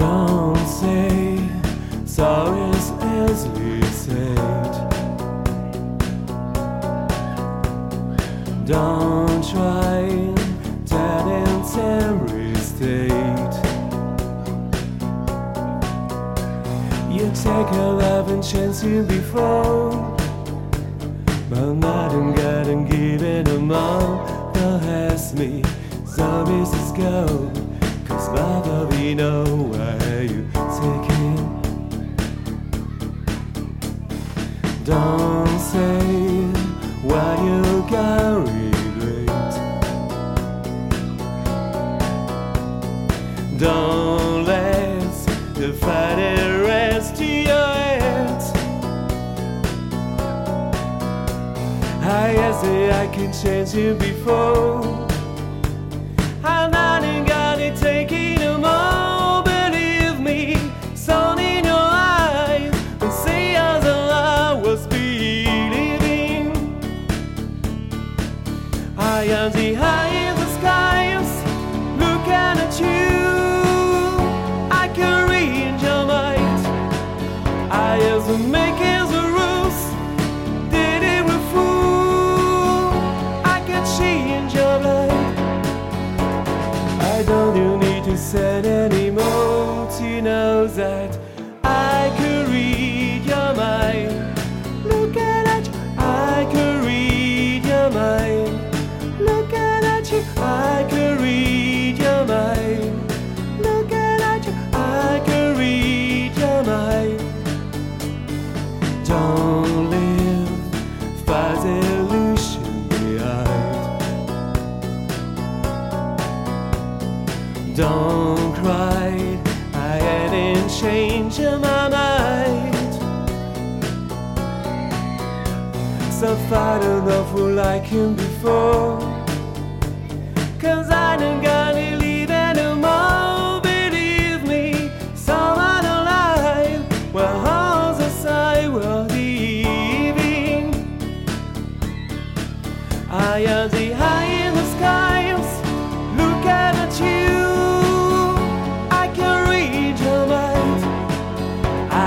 Don't say sorry is easily said. Don't try that in every state. You take a loving chance you before, but not in God and give it a all. Don't ask me, zombies is go. Mother, we know where you take him. Don't say what you're regret. Don't let the fire rest your head. I guess I can change you before. I'm not gonna take it. dream out, you know that. don't cry. I didn't change my mind. So I don't know who like him before. Cause I don't got any leave anymore. Believe me, someone alive. Well, how's the side we're leaving? I am the high.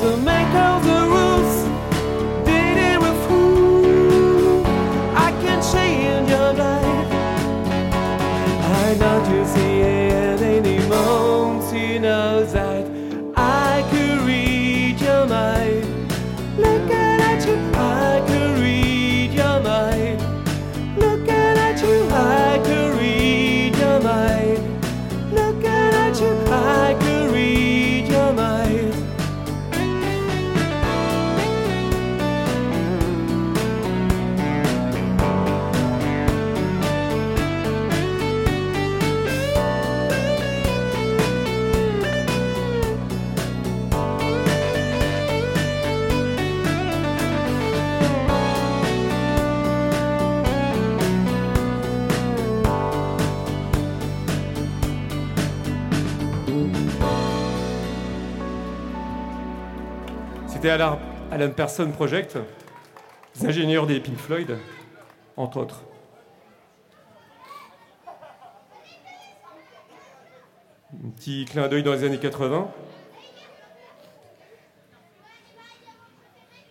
the man. C'était Alan, Person Project, les ingénieurs des Pink Floyd, entre autres. Un petit clin d'œil dans les années 80.